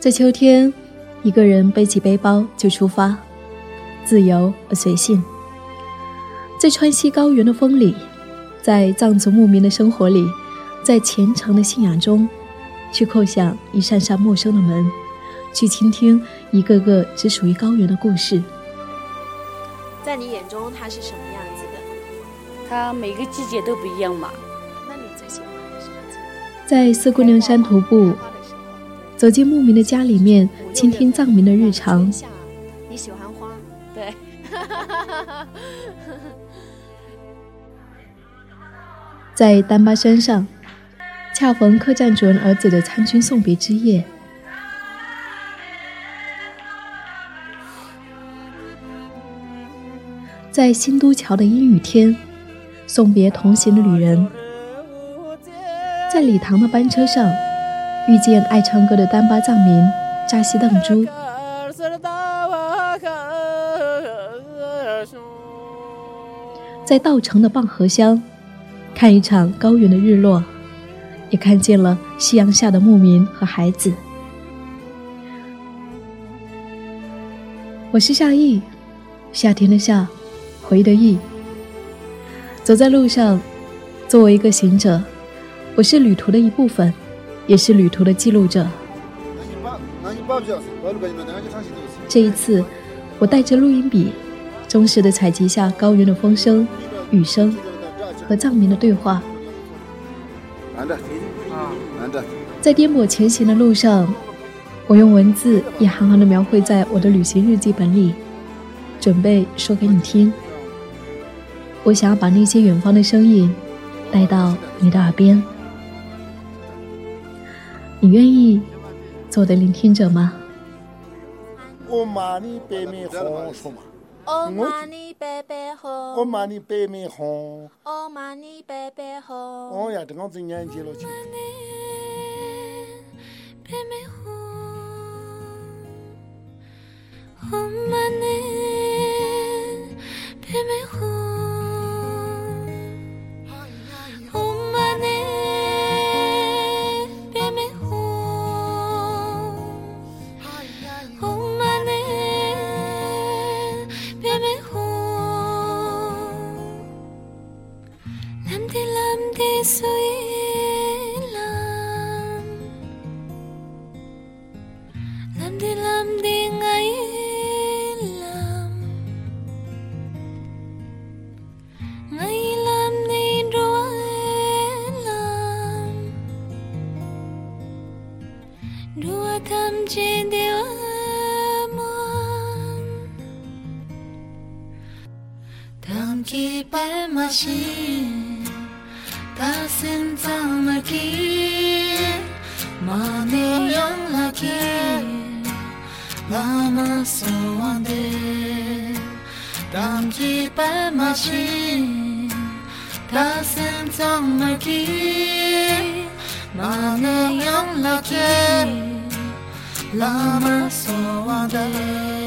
在秋天，一个人背起背包就出发，自由而随性。在川西高原的风里，在藏族牧民的生活里，在虔诚的信仰中，去叩响一扇扇陌生的门，去倾听一个个只属于高原的故事。在你眼中，它是什么样子的？它每个季节都不一样嘛。那你最喜欢的什么季节？在四姑娘山徒步，走进牧民的家里面，倾听藏民的日常。你喜欢花？对。在丹巴山上，恰逢客栈主人儿子的参军送别之夜。在新都桥的阴雨天，送别同行的旅人。在礼堂的班车上，遇见爱唱歌的丹巴藏民扎西邓珠。在稻城的蚌河乡，看一场高原的日落，也看见了夕阳下的牧民和孩子。我是夏意，夏天的夏。回的意，走在路上，作为一个行者，我是旅途的一部分，也是旅途的记录者。这一次，我带着录音笔，忠实的采集下高原的风声、雨声和藏民的对话。在颠簸前行的路上，我用文字一行行的描绘在我的旅行日记本里，准备说给你听。我想要把那些远方的声音带到你的耳边，你愿意做我的聆听者吗？我妈你白面红，说嘛。我妈你白白红。我妈你白面红。我妈你白白红。哦呀，这样子年纪了，suy làm làm đi làm đi ngay làm ngay làm đi rồi làm đua tham trên điều mong passing time again 많이 연락이 남아서 안돼 담기 발마신 passing time again 많이 연락이 남아서 안돼